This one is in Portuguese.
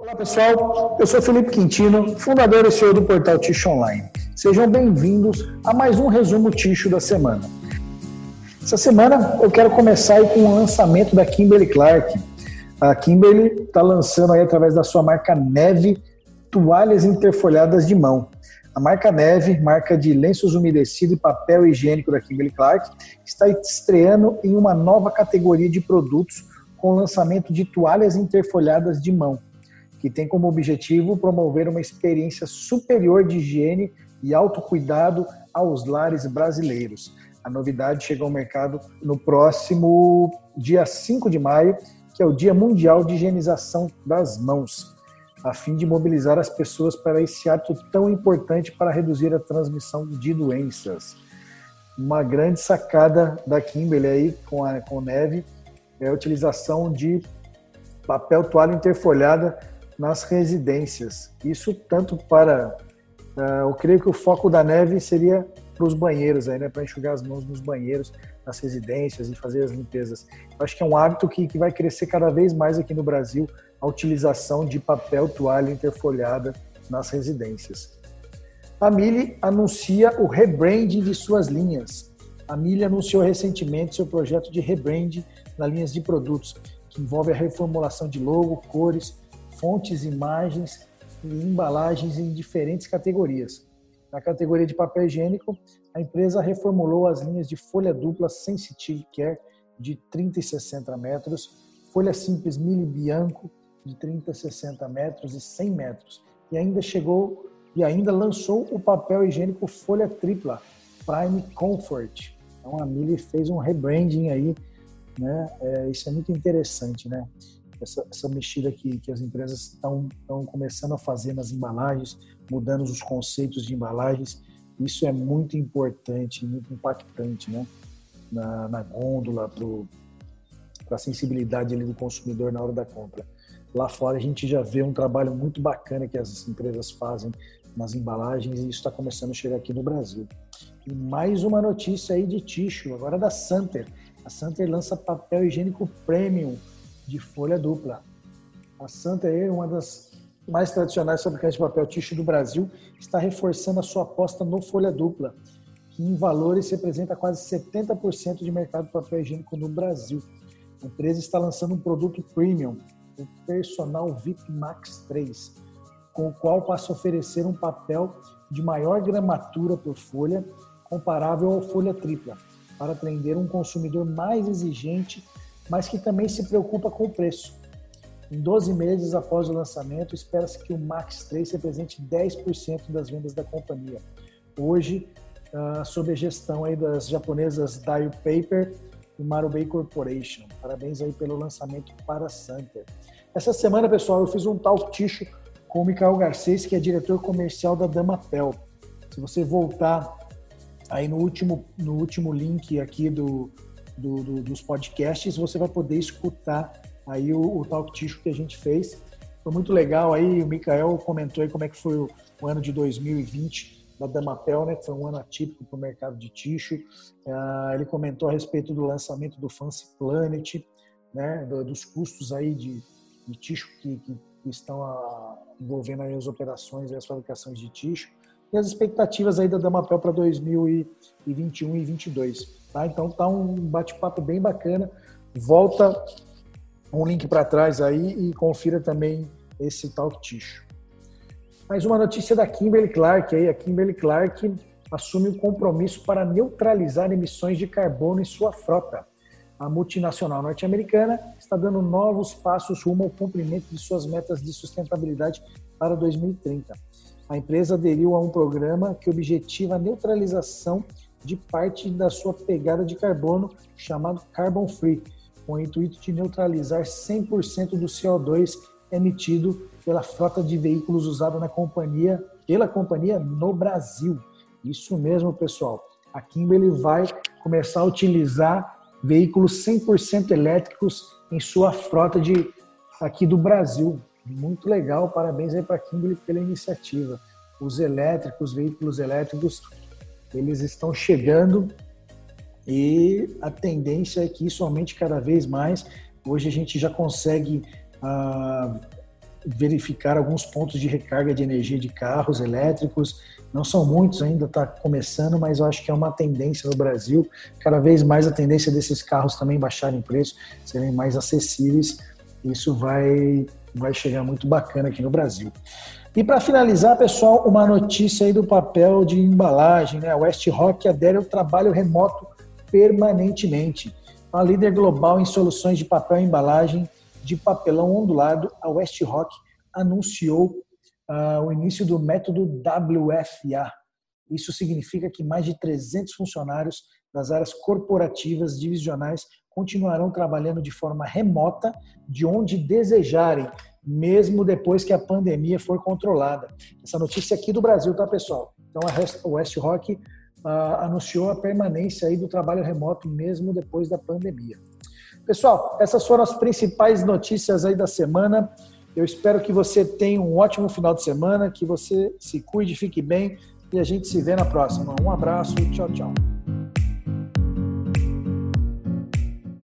Olá pessoal, eu sou Felipe Quintino, fundador e CEO do portal Ticho Online. Sejam bem-vindos a mais um resumo Ticho da semana. Essa semana eu quero começar com o lançamento da Kimberly Clark. A Kimberly está lançando aí através da sua marca Neve toalhas interfolhadas de mão. A marca Neve, marca de lenços umedecidos e papel higiênico da Kimberly Clark, está estreando em uma nova categoria de produtos com o lançamento de toalhas interfolhadas de mão que tem como objetivo promover uma experiência superior de higiene e autocuidado aos lares brasileiros. A novidade chega ao mercado no próximo dia 5 de maio, que é o Dia Mundial de Higienização das Mãos, a fim de mobilizar as pessoas para esse ato tão importante para reduzir a transmissão de doenças. Uma grande sacada da Kimberly aí com a com neve é a utilização de papel toalha interfolhada nas residências. Isso tanto para, uh, eu creio que o foco da neve seria para os banheiros, aí, né, para enxugar as mãos nos banheiros, nas residências e fazer as limpezas. Eu acho que é um hábito que, que vai crescer cada vez mais aqui no Brasil, a utilização de papel toalha interfolhada nas residências. A Mille anuncia o rebranding de suas linhas. A Mille anunciou recentemente seu projeto de rebranding nas linhas de produtos, que envolve a reformulação de logo, cores, fontes, imagens e embalagens em diferentes categorias. Na categoria de papel higiênico, a empresa reformulou as linhas de folha dupla Sensitive Care de 30 e 60 metros, folha simples Mili Bianco de 30 e 60 metros e 100 metros, e ainda chegou e ainda lançou o papel higiênico folha tripla Prime Comfort. Então a Mili fez um rebranding aí, né? É, isso é muito interessante, né? Essa, essa mexida que, que as empresas estão começando a fazer nas embalagens, mudando os conceitos de embalagens. Isso é muito importante, muito impactante, né? Na, na gôndola, para a sensibilidade ali do consumidor na hora da compra. Lá fora a gente já vê um trabalho muito bacana que as empresas fazem nas embalagens e isso está começando a chegar aqui no Brasil. E mais uma notícia aí de tixo, agora da Santer. A Santer lança papel higiênico premium de folha dupla. A Santa é uma das mais tradicionais fabricantes de papel tixo do Brasil, está reforçando a sua aposta no folha dupla, que em valores representa quase 70% de mercado de papel higiênico no Brasil. A empresa está lançando um produto premium, o Personal VIP Max 3, com o qual passa a oferecer um papel de maior gramatura por folha, comparável ao folha tripla, para atender um consumidor mais exigente mas que também se preocupa com o preço. Em 12 meses após o lançamento, espera-se que o Max 3 represente 10% das vendas da companhia. Hoje, uh, sob a gestão aí das japonesas Dio Paper e Marubei Corporation. Parabéns aí pelo lançamento para Santa. Essa semana, pessoal, eu fiz um talk ticho com o Mikael Garcês, que é diretor comercial da Damapel. Se você voltar aí no último, no último link aqui do, do, do, dos podcasts, você vai poder escutar aí o, o Talk Ticho que a gente fez. Foi muito legal aí, o Mikael comentou aí como é que foi o, o ano de 2020 da Damapel, né, foi um ano atípico para o mercado de ticho. Uh, ele comentou a respeito do lançamento do Fancy Planet, né, do, dos custos aí de, de ticho que, que, estão a, ah, envolvendo as operações e as fabricações de ticho e as expectativas aí da Damapel para 2021 e 2022. Tá? Então tá um bate-papo bem bacana. Volta um link para trás aí e confira também esse Talk Ticho. Mais uma notícia da Kimberly Clark aí. A Kimberly Clark assume o um compromisso para neutralizar emissões de carbono em sua frota. A multinacional norte-americana está dando novos passos rumo ao cumprimento de suas metas de sustentabilidade para 2030. A empresa aderiu a um programa que objetiva a neutralização de parte da sua pegada de carbono, chamado Carbon Free, com o intuito de neutralizar 100% do CO2 emitido pela frota de veículos usada na companhia, pela companhia no Brasil. Isso mesmo, pessoal. A Kimberly vai começar a utilizar veículos 100% elétricos em sua frota de aqui do Brasil. Muito legal, parabéns aí para a Kimberly pela iniciativa. Os elétricos, veículos elétricos eles estão chegando e a tendência é que isso aumente cada vez mais. Hoje a gente já consegue ah, verificar alguns pontos de recarga de energia de carros elétricos. Não são muitos ainda, está começando, mas eu acho que é uma tendência no Brasil. Cada vez mais a tendência desses carros também baixarem preço, serem mais acessíveis. Isso vai, vai chegar muito bacana aqui no Brasil. E para finalizar, pessoal, uma notícia aí do papel de embalagem. Né? A West Rock adere ao trabalho remoto permanentemente. A líder global em soluções de papel e embalagem de papelão ondulado, a West Rock anunciou uh, o início do método WFA. Isso significa que mais de 300 funcionários das áreas corporativas divisionais continuarão trabalhando de forma remota, de onde desejarem, mesmo depois que a pandemia for controlada. Essa notícia aqui do Brasil, tá, pessoal? Então, a West Rock uh, anunciou a permanência aí do trabalho remoto mesmo depois da pandemia. Pessoal, essas foram as principais notícias aí da semana. Eu espero que você tenha um ótimo final de semana, que você se cuide, fique bem e a gente se vê na próxima. Um abraço, tchau, tchau.